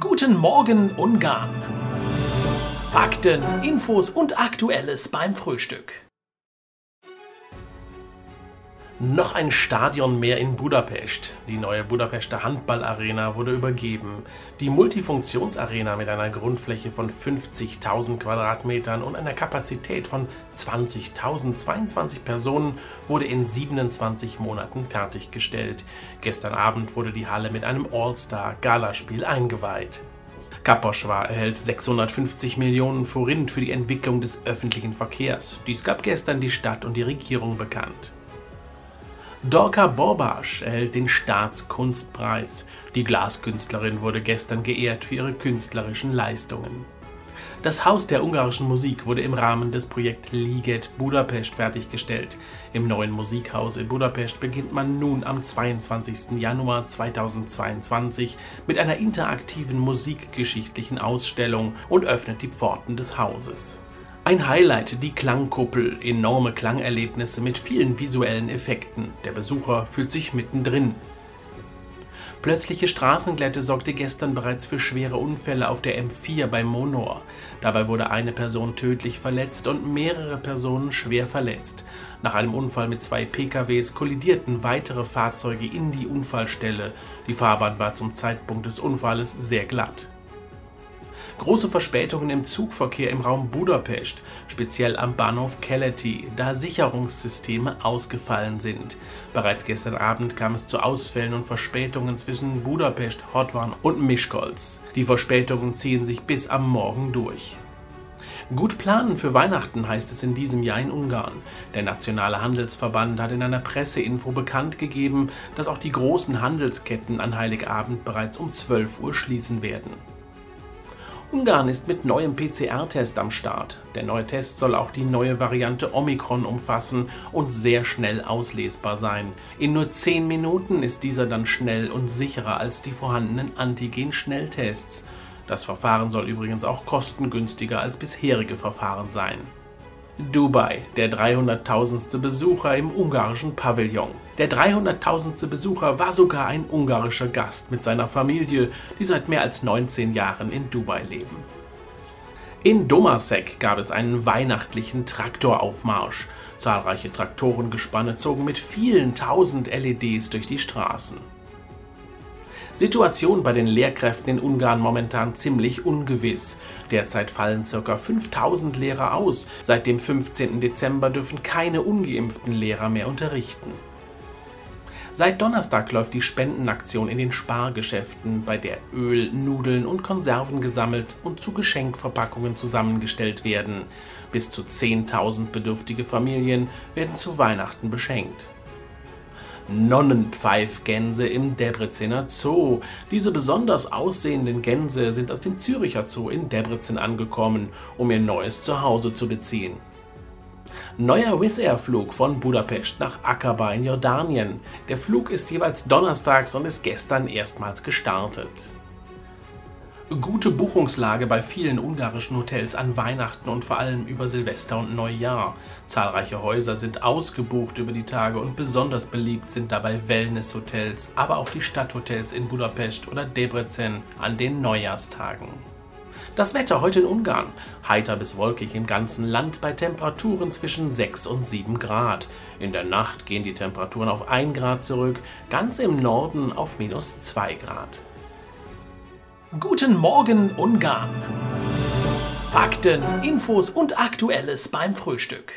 Guten Morgen Ungarn. Fakten, Infos und Aktuelles beim Frühstück. Noch ein Stadion mehr in Budapest. Die neue Budapester Handballarena wurde übergeben. Die Multifunktionsarena mit einer Grundfläche von 50.000 Quadratmetern und einer Kapazität von 20.022 Personen wurde in 27 Monaten fertiggestellt. Gestern Abend wurde die Halle mit einem All-Star-Galaspiel eingeweiht. Kaposchwa erhält 650 Millionen Forint für die Entwicklung des öffentlichen Verkehrs. Dies gab gestern die Stadt und die Regierung bekannt. Dorka Borbasch erhält den Staatskunstpreis. Die Glaskünstlerin wurde gestern geehrt für ihre künstlerischen Leistungen. Das Haus der ungarischen Musik wurde im Rahmen des Projekts Liget Budapest fertiggestellt. Im neuen Musikhaus in Budapest beginnt man nun am 22. Januar 2022 mit einer interaktiven musikgeschichtlichen Ausstellung und öffnet die Pforten des Hauses. Ein Highlight, die Klangkuppel, enorme Klangerlebnisse mit vielen visuellen Effekten. Der Besucher fühlt sich mittendrin. Plötzliche Straßenglätte sorgte gestern bereits für schwere Unfälle auf der M4 bei Monor. Dabei wurde eine Person tödlich verletzt und mehrere Personen schwer verletzt. Nach einem Unfall mit zwei PKWs kollidierten weitere Fahrzeuge in die Unfallstelle. Die Fahrbahn war zum Zeitpunkt des Unfalles sehr glatt. Große Verspätungen im Zugverkehr im Raum Budapest, speziell am Bahnhof Keleti, da Sicherungssysteme ausgefallen sind. Bereits gestern Abend kam es zu Ausfällen und Verspätungen zwischen Budapest, Hotwan und Miskolc. Die Verspätungen ziehen sich bis am Morgen durch. Gut planen für Weihnachten heißt es in diesem Jahr in Ungarn. Der Nationale Handelsverband hat in einer Presseinfo bekannt gegeben, dass auch die großen Handelsketten an Heiligabend bereits um 12 Uhr schließen werden. Ungarn ist mit neuem PCR-Test am Start. Der neue Test soll auch die neue Variante Omikron umfassen und sehr schnell auslesbar sein. In nur 10 Minuten ist dieser dann schnell und sicherer als die vorhandenen Antigen-Schnelltests. Das Verfahren soll übrigens auch kostengünstiger als bisherige Verfahren sein. Dubai, der 300.000. Besucher im ungarischen Pavillon. Der 300.000. Besucher war sogar ein ungarischer Gast mit seiner Familie, die seit mehr als 19 Jahren in Dubai leben. In Domasek gab es einen weihnachtlichen Traktoraufmarsch. Zahlreiche Traktorengespanne zogen mit vielen tausend LEDs durch die Straßen. Situation bei den Lehrkräften in Ungarn momentan ziemlich ungewiss. Derzeit fallen ca. 5000 Lehrer aus. Seit dem 15. Dezember dürfen keine ungeimpften Lehrer mehr unterrichten. Seit Donnerstag läuft die Spendenaktion in den Spargeschäften, bei der Öl, Nudeln und Konserven gesammelt und zu Geschenkverpackungen zusammengestellt werden. Bis zu 10.000 bedürftige Familien werden zu Weihnachten beschenkt. Nonnenpfeifgänse im Debrezener Zoo. Diese besonders aussehenden Gänse sind aus dem Züricher Zoo in Debrecen angekommen, um ihr neues Zuhause zu beziehen. Neuer Wizz Air Flug von Budapest nach Aqaba in Jordanien. Der Flug ist jeweils donnerstags und ist gestern erstmals gestartet gute Buchungslage bei vielen ungarischen Hotels an Weihnachten und vor allem über Silvester und Neujahr. Zahlreiche Häuser sind ausgebucht über die Tage und besonders beliebt sind dabei Wellnesshotels, aber auch die Stadthotels in Budapest oder Debrecen an den Neujahrstagen. Das Wetter heute in Ungarn. Heiter bis wolkig im ganzen Land bei Temperaturen zwischen 6 und 7 Grad. In der Nacht gehen die Temperaturen auf 1 Grad zurück, ganz im Norden auf minus 2 Grad. Guten Morgen Ungarn. Fakten, Infos und Aktuelles beim Frühstück.